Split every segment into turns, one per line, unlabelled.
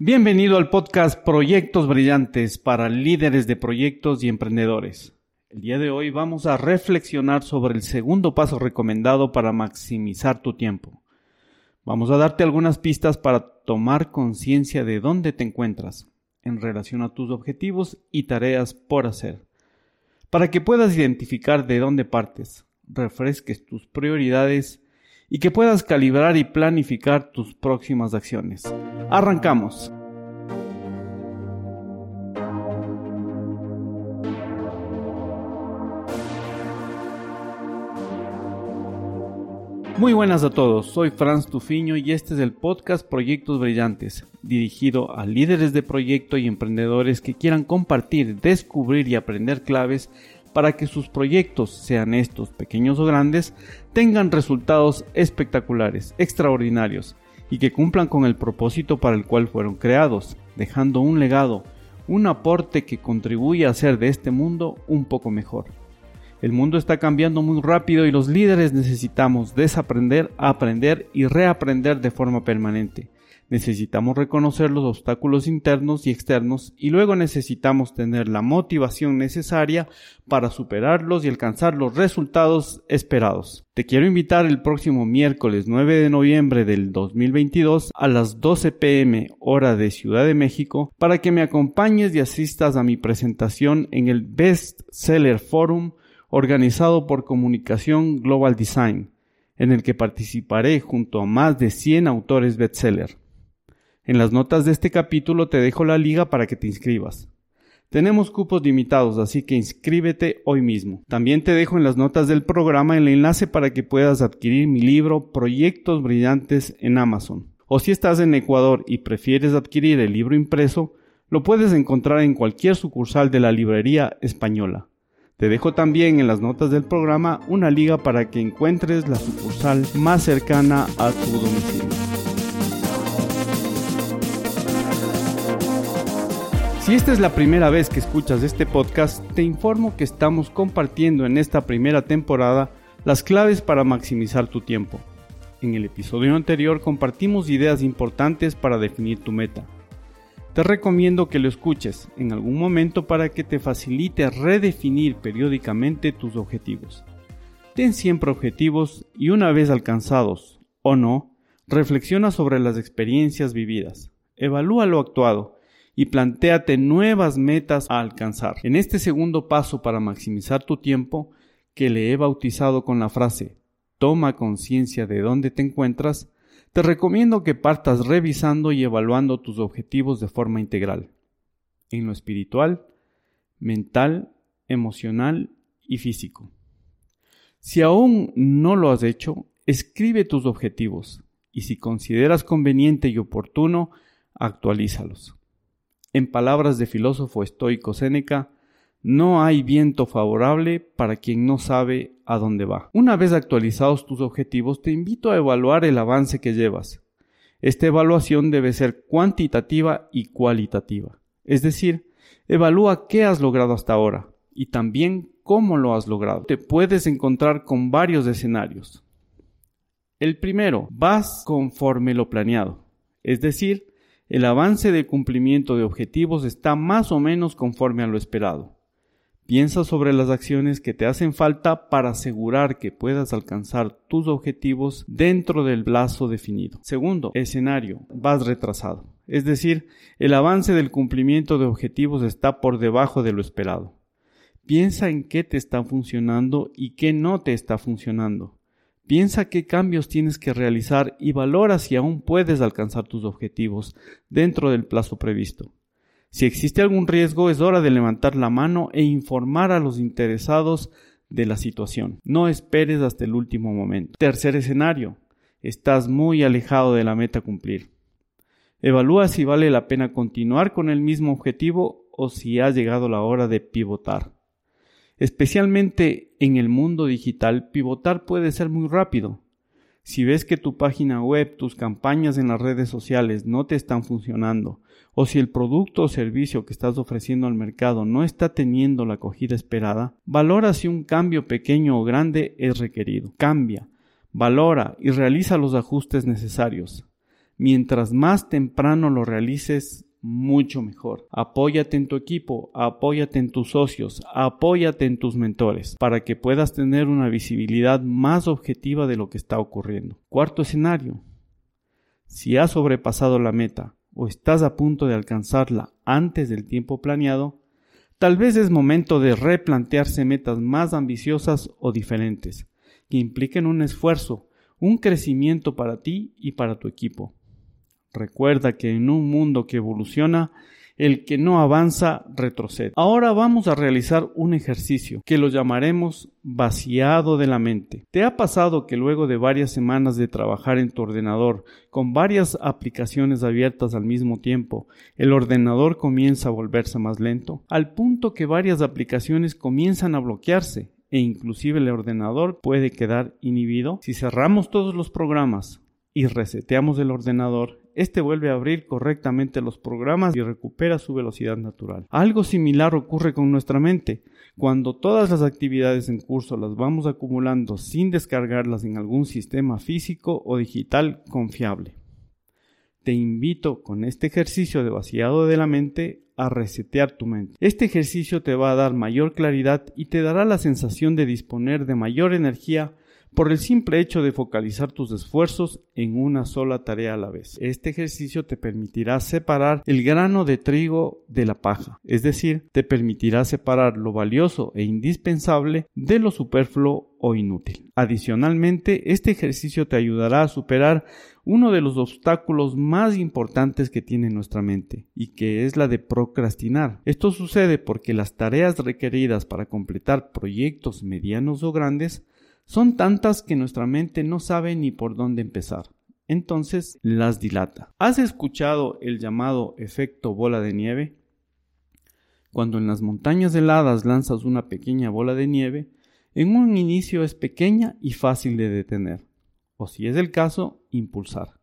Bienvenido al podcast Proyectos Brillantes para líderes de proyectos y emprendedores. El día de hoy vamos a reflexionar sobre el segundo paso recomendado para maximizar tu tiempo. Vamos a darte algunas pistas para tomar conciencia de dónde te encuentras en relación a tus objetivos y tareas por hacer, para que puedas identificar de dónde partes, refresques tus prioridades y que puedas calibrar y planificar tus próximas acciones. Arrancamos. Muy buenas a todos, soy Franz Tufiño y este es el podcast Proyectos Brillantes, dirigido a líderes de proyecto y emprendedores que quieran compartir, descubrir y aprender claves para que sus proyectos, sean estos pequeños o grandes, tengan resultados espectaculares, extraordinarios y que cumplan con el propósito para el cual fueron creados, dejando un legado, un aporte que contribuye a hacer de este mundo un poco mejor. El mundo está cambiando muy rápido y los líderes necesitamos desaprender, aprender y reaprender de forma permanente. Necesitamos reconocer los obstáculos internos y externos y luego necesitamos tener la motivación necesaria para superarlos y alcanzar los resultados esperados. Te quiero invitar el próximo miércoles 9 de noviembre del 2022 a las 12 pm hora de Ciudad de México para que me acompañes y asistas a mi presentación en el Best Seller Forum organizado por Comunicación Global Design, en el que participaré junto a más de 100 autores bestseller. En las notas de este capítulo te dejo la liga para que te inscribas. Tenemos cupos limitados, así que inscríbete hoy mismo. También te dejo en las notas del programa el enlace para que puedas adquirir mi libro Proyectos Brillantes en Amazon. O si estás en Ecuador y prefieres adquirir el libro impreso, lo puedes encontrar en cualquier sucursal de la librería española. Te dejo también en las notas del programa una liga para que encuentres la sucursal más cercana a tu domicilio. Si esta es la primera vez que escuchas este podcast, te informo que estamos compartiendo en esta primera temporada las claves para maximizar tu tiempo. En el episodio anterior compartimos ideas importantes para definir tu meta. Te recomiendo que lo escuches en algún momento para que te facilite redefinir periódicamente tus objetivos. Ten siempre objetivos y una vez alcanzados o no, reflexiona sobre las experiencias vividas. Evalúa lo actuado y plantéate nuevas metas a alcanzar. En este segundo paso para maximizar tu tiempo, que le he bautizado con la frase toma conciencia de dónde te encuentras, te recomiendo que partas revisando y evaluando tus objetivos de forma integral, en lo espiritual, mental, emocional y físico. Si aún no lo has hecho, escribe tus objetivos y si consideras conveniente y oportuno, actualízalos. En palabras de filósofo estoico Séneca, no hay viento favorable para quien no sabe a dónde va. Una vez actualizados tus objetivos, te invito a evaluar el avance que llevas. Esta evaluación debe ser cuantitativa y cualitativa. Es decir, evalúa qué has logrado hasta ahora y también cómo lo has logrado. Te puedes encontrar con varios escenarios. El primero, vas conforme lo planeado. Es decir, el avance del cumplimiento de objetivos está más o menos conforme a lo esperado. Piensa sobre las acciones que te hacen falta para asegurar que puedas alcanzar tus objetivos dentro del plazo definido. Segundo, escenario, vas retrasado. Es decir, el avance del cumplimiento de objetivos está por debajo de lo esperado. Piensa en qué te está funcionando y qué no te está funcionando. Piensa qué cambios tienes que realizar y valora si aún puedes alcanzar tus objetivos dentro del plazo previsto. Si existe algún riesgo, es hora de levantar la mano e informar a los interesados de la situación. No esperes hasta el último momento. Tercer escenario. Estás muy alejado de la meta a cumplir. Evalúa si vale la pena continuar con el mismo objetivo o si ha llegado la hora de pivotar. Especialmente en el mundo digital, pivotar puede ser muy rápido. Si ves que tu página web, tus campañas en las redes sociales no te están funcionando, o si el producto o servicio que estás ofreciendo al mercado no está teniendo la acogida esperada, valora si un cambio pequeño o grande es requerido. Cambia, valora y realiza los ajustes necesarios. Mientras más temprano lo realices, mucho mejor. Apóyate en tu equipo, apóyate en tus socios, apóyate en tus mentores para que puedas tener una visibilidad más objetiva de lo que está ocurriendo. Cuarto escenario. Si has sobrepasado la meta o estás a punto de alcanzarla antes del tiempo planeado, tal vez es momento de replantearse metas más ambiciosas o diferentes, que impliquen un esfuerzo, un crecimiento para ti y para tu equipo. Recuerda que en un mundo que evoluciona, el que no avanza retrocede. Ahora vamos a realizar un ejercicio que lo llamaremos vaciado de la mente. ¿Te ha pasado que luego de varias semanas de trabajar en tu ordenador con varias aplicaciones abiertas al mismo tiempo, el ordenador comienza a volverse más lento? Al punto que varias aplicaciones comienzan a bloquearse e inclusive el ordenador puede quedar inhibido. Si cerramos todos los programas y reseteamos el ordenador, este vuelve a abrir correctamente los programas y recupera su velocidad natural. Algo similar ocurre con nuestra mente. Cuando todas las actividades en curso las vamos acumulando sin descargarlas en algún sistema físico o digital confiable. Te invito con este ejercicio de vaciado de la mente a resetear tu mente. Este ejercicio te va a dar mayor claridad y te dará la sensación de disponer de mayor energía por el simple hecho de focalizar tus esfuerzos en una sola tarea a la vez. Este ejercicio te permitirá separar el grano de trigo de la paja, es decir, te permitirá separar lo valioso e indispensable de lo superfluo o inútil. Adicionalmente, este ejercicio te ayudará a superar uno de los obstáculos más importantes que tiene nuestra mente y que es la de procrastinar. Esto sucede porque las tareas requeridas para completar proyectos medianos o grandes son tantas que nuestra mente no sabe ni por dónde empezar. Entonces las dilata. ¿Has escuchado el llamado efecto bola de nieve? Cuando en las montañas heladas lanzas una pequeña bola de nieve, en un inicio es pequeña y fácil de detener, o si es el caso, impulsar.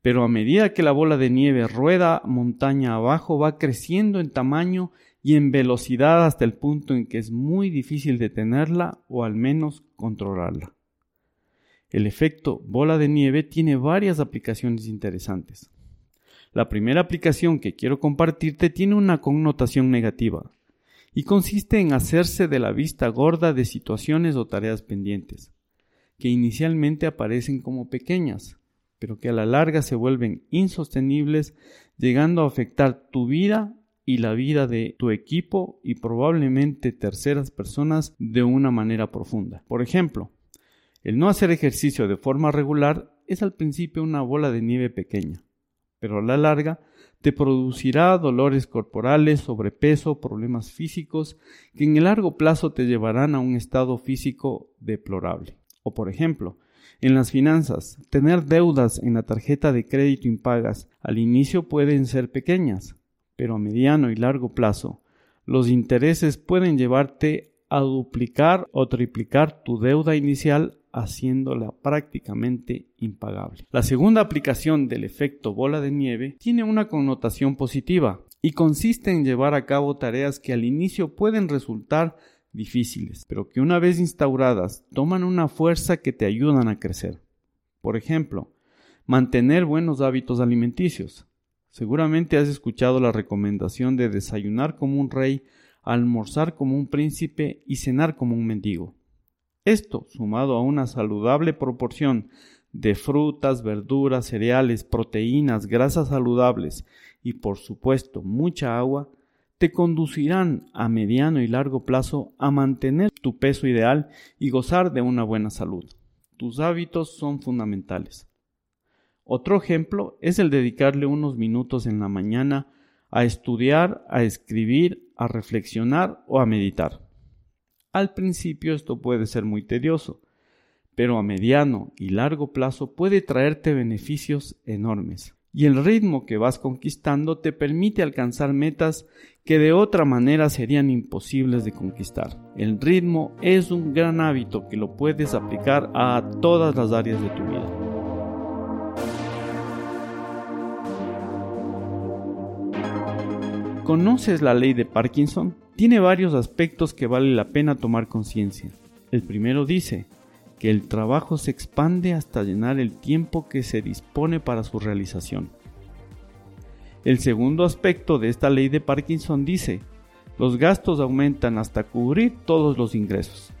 Pero a medida que la bola de nieve rueda montaña abajo va creciendo en tamaño y en velocidad hasta el punto en que es muy difícil detenerla o al menos controlarla. El efecto bola de nieve tiene varias aplicaciones interesantes. La primera aplicación que quiero compartirte tiene una connotación negativa y consiste en hacerse de la vista gorda de situaciones o tareas pendientes, que inicialmente aparecen como pequeñas, pero que a la larga se vuelven insostenibles, llegando a afectar tu vida y la vida de tu equipo y probablemente terceras personas de una manera profunda. Por ejemplo, el no hacer ejercicio de forma regular es al principio una bola de nieve pequeña, pero a la larga te producirá dolores corporales, sobrepeso, problemas físicos que en el largo plazo te llevarán a un estado físico deplorable. O por ejemplo, en las finanzas, tener deudas en la tarjeta de crédito impagas al inicio pueden ser pequeñas, pero a mediano y largo plazo, los intereses pueden llevarte a duplicar o triplicar tu deuda inicial haciéndola prácticamente impagable. La segunda aplicación del efecto bola de nieve tiene una connotación positiva y consiste en llevar a cabo tareas que al inicio pueden resultar difíciles, pero que una vez instauradas toman una fuerza que te ayudan a crecer. Por ejemplo, mantener buenos hábitos alimenticios. Seguramente has escuchado la recomendación de desayunar como un rey, almorzar como un príncipe y cenar como un mendigo. Esto, sumado a una saludable proporción de frutas, verduras, cereales, proteínas, grasas saludables y por supuesto mucha agua, te conducirán a mediano y largo plazo a mantener tu peso ideal y gozar de una buena salud. Tus hábitos son fundamentales. Otro ejemplo es el dedicarle unos minutos en la mañana a estudiar, a escribir, a reflexionar o a meditar. Al principio esto puede ser muy tedioso, pero a mediano y largo plazo puede traerte beneficios enormes. Y el ritmo que vas conquistando te permite alcanzar metas que de otra manera serían imposibles de conquistar. El ritmo es un gran hábito que lo puedes aplicar a todas las áreas de tu vida. ¿Conoces la ley de Parkinson? Tiene varios aspectos que vale la pena tomar conciencia. El primero dice que el trabajo se expande hasta llenar el tiempo que se dispone para su realización. El segundo aspecto de esta ley de Parkinson dice, los gastos aumentan hasta cubrir todos los ingresos.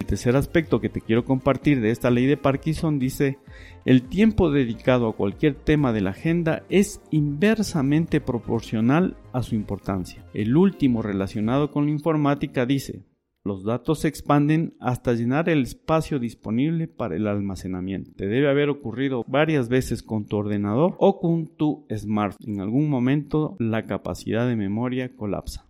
El tercer aspecto que te quiero compartir de esta ley de Parkinson dice, el tiempo dedicado a cualquier tema de la agenda es inversamente proporcional a su importancia. El último relacionado con la informática dice, los datos se expanden hasta llenar el espacio disponible para el almacenamiento. Te debe haber ocurrido varias veces con tu ordenador o con tu smartphone. En algún momento la capacidad de memoria colapsa.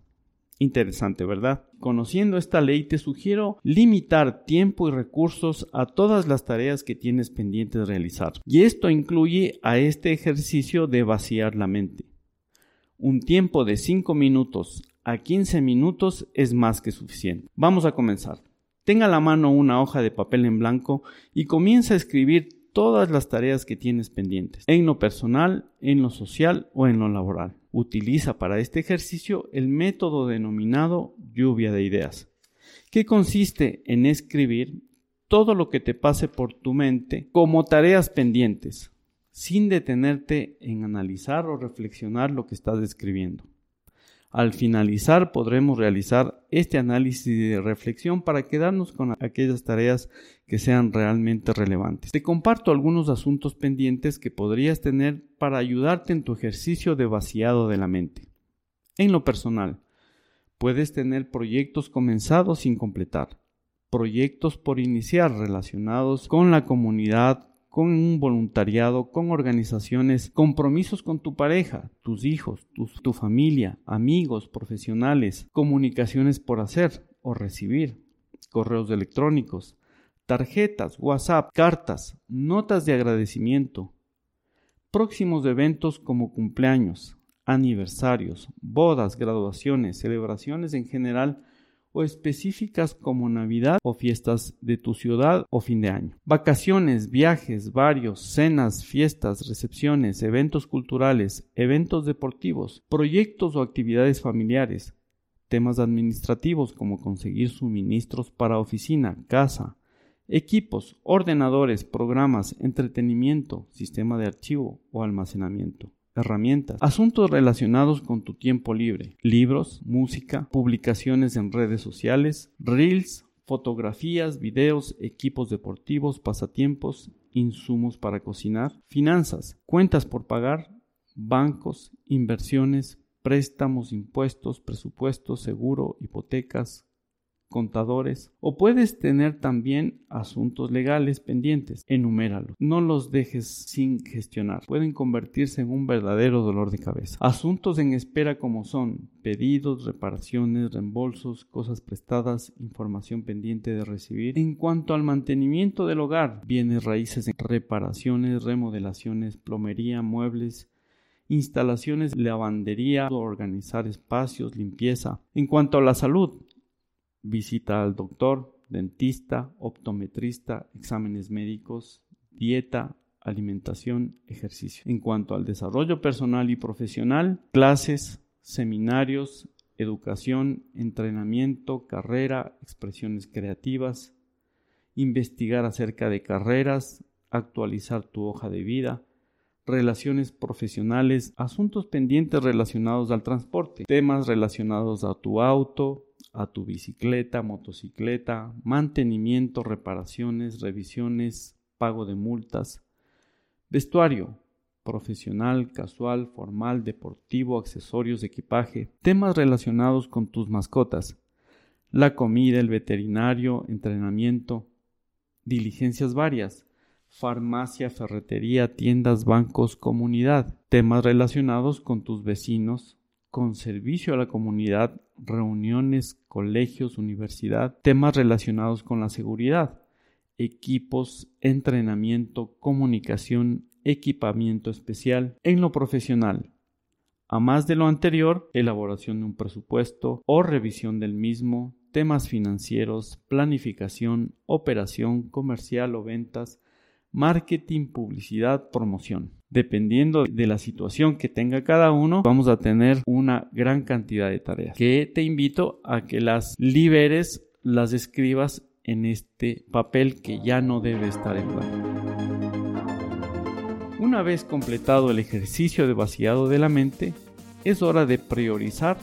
Interesante, ¿verdad? Conociendo esta ley te sugiero limitar tiempo y recursos a todas las tareas que tienes pendientes realizar. Y esto incluye a este ejercicio de vaciar la mente. Un tiempo de 5 minutos a 15 minutos es más que suficiente. Vamos a comenzar. Tenga a la mano una hoja de papel en blanco y comienza a escribir todas las tareas que tienes pendientes, en lo personal, en lo social o en lo laboral. Utiliza para este ejercicio el método denominado lluvia de ideas, que consiste en escribir todo lo que te pase por tu mente como tareas pendientes, sin detenerte en analizar o reflexionar lo que estás escribiendo. Al finalizar podremos realizar este análisis de reflexión para quedarnos con aquellas tareas que sean realmente relevantes. Te comparto algunos asuntos pendientes que podrías tener para ayudarte en tu ejercicio de vaciado de la mente. En lo personal, puedes tener proyectos comenzados sin completar, proyectos por iniciar relacionados con la comunidad, con un voluntariado, con organizaciones, compromisos con tu pareja, tus hijos, tu, familia, amigos, profesionales, comunicaciones por hacer o recibir, correos electrónicos, tarjetas, WhatsApp, cartas, notas de agradecimiento, próximos eventos como cumpleaños, aniversarios, bodas, graduaciones, celebraciones en general o específicas como Navidad o fiestas de tu ciudad o fin de año. Vacaciones, viajes, varios, cenas, fiestas, recepciones, eventos culturales, eventos deportivos, proyectos o actividades familiares, temas administrativos como conseguir suministros para oficina, casa, equipos, ordenadores, programas, entretenimiento, sistema de archivo o almacenamiento herramientas, asuntos relacionados con tu tiempo libre, libros, música, publicaciones en redes sociales, reels, fotografías, videos, equipos deportivos, pasatiempos, insumos para cocinar, finanzas, cuentas por pagar, bancos, inversiones, préstamos, impuestos, presupuestos, seguro, hipotecas, contadores o puedes tener también asuntos legales pendientes. Enuméralos. No los dejes sin gestionar. Pueden convertirse en un verdadero dolor de cabeza. Asuntos en espera como son pedidos, reparaciones, reembolsos, cosas prestadas, información pendiente de recibir. En cuanto al mantenimiento del hogar, bienes raíces, reparaciones, remodelaciones, plomería, muebles, instalaciones, lavandería, organizar espacios, limpieza. En cuanto a la salud, visita al doctor, dentista, optometrista, exámenes médicos, dieta, alimentación, ejercicio. En cuanto al desarrollo personal y profesional, clases, seminarios, educación, entrenamiento, carrera, expresiones creativas, investigar acerca de carreras, actualizar tu hoja de vida, relaciones profesionales, asuntos pendientes relacionados al transporte, temas relacionados a tu auto, a tu bicicleta, motocicleta, mantenimiento, reparaciones, revisiones, pago de multas, vestuario, profesional, casual, formal, deportivo, accesorios, equipaje, temas relacionados con tus mascotas, la comida, el veterinario, entrenamiento, diligencias varias, farmacia, ferretería, tiendas, bancos, comunidad, temas relacionados con tus vecinos, con servicio a la comunidad, reuniones, colegios, universidad, temas relacionados con la seguridad, equipos, entrenamiento, comunicación, equipamiento especial en lo profesional. A más de lo anterior, elaboración de un presupuesto o revisión del mismo, temas financieros, planificación, operación comercial o ventas, marketing, publicidad, promoción. Dependiendo de la situación que tenga cada uno, vamos a tener una gran cantidad de tareas que te invito a que las liberes, las escribas en este papel que ya no debe estar en blanco. Una vez completado el ejercicio de vaciado de la mente, es hora de priorizar,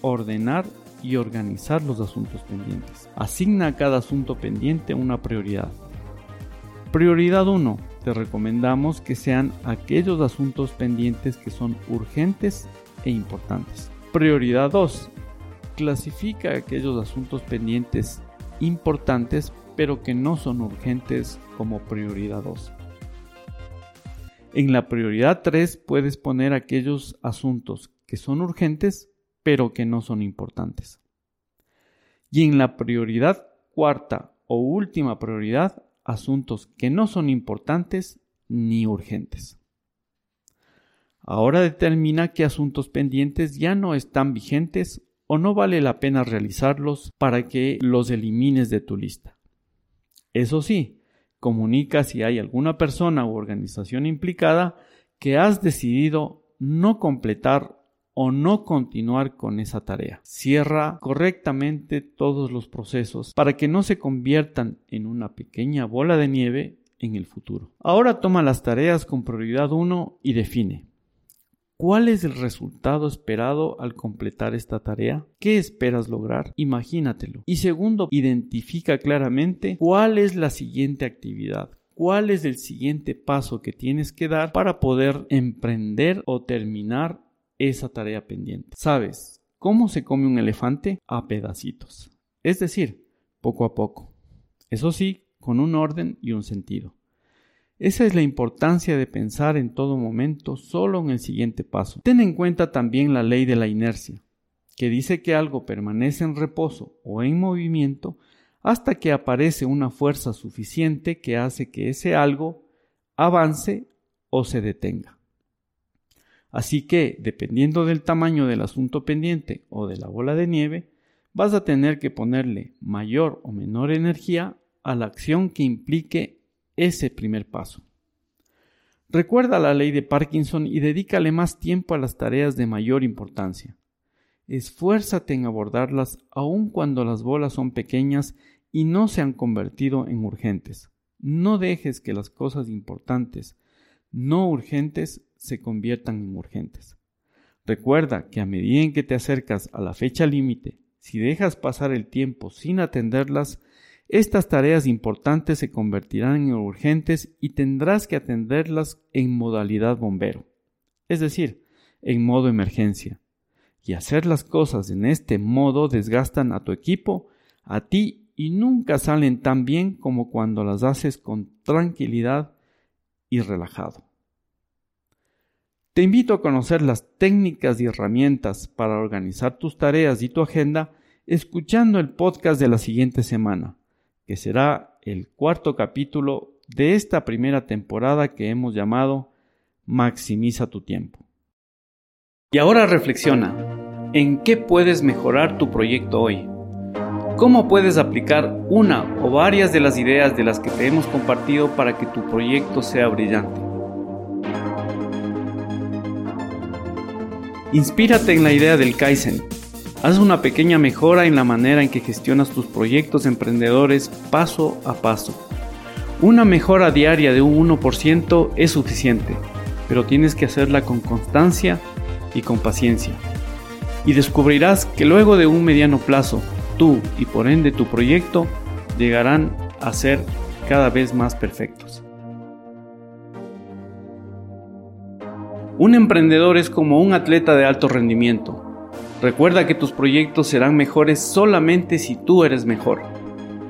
ordenar y organizar los asuntos pendientes. Asigna a cada asunto pendiente una prioridad. Prioridad 1. Te recomendamos que sean aquellos asuntos pendientes que son urgentes e importantes. Prioridad 2. Clasifica aquellos asuntos pendientes importantes pero que no son urgentes como prioridad 2. En la prioridad 3 puedes poner aquellos asuntos que son urgentes pero que no son importantes. Y en la prioridad cuarta o última prioridad, asuntos que no son importantes ni urgentes. Ahora determina qué asuntos pendientes ya no están vigentes o no vale la pena realizarlos para que los elimines de tu lista. Eso sí, comunica si hay alguna persona u organización implicada que has decidido no completar o no continuar con esa tarea. Cierra correctamente todos los procesos para que no se conviertan en una pequeña bola de nieve en el futuro. Ahora toma las tareas con prioridad 1 y define ¿Cuál es el resultado esperado al completar esta tarea? ¿Qué esperas lograr? Imagínatelo. Y segundo, identifica claramente cuál es la siguiente actividad. ¿Cuál es el siguiente paso que tienes que dar para poder emprender o terminar esa tarea pendiente? ¿Sabes cómo se come un elefante? A pedacitos. Es decir, poco a poco. Eso sí, con un orden y un sentido. Esa es la importancia de pensar en todo momento solo en el siguiente paso. Ten en cuenta también la ley de la inercia, que dice que algo permanece en reposo o en movimiento hasta que aparece una fuerza suficiente que hace que ese algo avance o se detenga. Así que, dependiendo del tamaño del asunto pendiente o de la bola de nieve, vas a tener que ponerle mayor o menor energía a la acción que implique ese primer paso. Recuerda la ley de Parkinson y dedícale más tiempo a las tareas de mayor importancia. Esfuérzate en abordarlas aun cuando las bolas son pequeñas y no se han convertido en urgentes. No dejes que las cosas importantes, no urgentes, se conviertan en urgentes. Recuerda que a medida en que te acercas a la fecha límite, si dejas pasar el tiempo sin atenderlas, estas tareas importantes se convertirán en urgentes y tendrás que atenderlas en modalidad bombero, es decir, en modo emergencia. Y hacer las cosas en este modo desgastan a tu equipo, a ti y nunca salen tan bien como cuando las haces con tranquilidad y relajado. Te invito a conocer las técnicas y herramientas para organizar tus tareas y tu agenda escuchando el podcast de la siguiente semana que será el cuarto capítulo de esta primera temporada que hemos llamado Maximiza tu tiempo. Y ahora reflexiona, ¿en qué puedes mejorar tu proyecto hoy? ¿Cómo puedes aplicar una o varias de las ideas de las que te hemos compartido para que tu proyecto sea brillante? Inspírate en la idea del Kaizen Haz una pequeña mejora en la manera en que gestionas tus proyectos emprendedores paso a paso. Una mejora diaria de un 1% es suficiente, pero tienes que hacerla con constancia y con paciencia. Y descubrirás que luego de un mediano plazo, tú y por ende tu proyecto llegarán a ser cada vez más perfectos. Un emprendedor es como un atleta de alto rendimiento Recuerda que tus proyectos serán mejores solamente si tú eres mejor.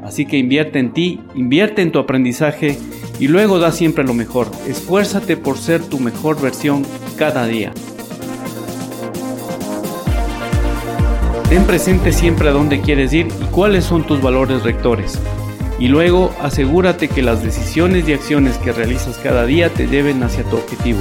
Así que invierte en ti, invierte en tu aprendizaje y luego da siempre lo mejor. Esfuérzate por ser tu mejor versión cada día. Ten presente siempre a dónde quieres ir y cuáles son tus valores rectores. Y luego asegúrate que las decisiones y acciones que realizas cada día te lleven hacia tu objetivo.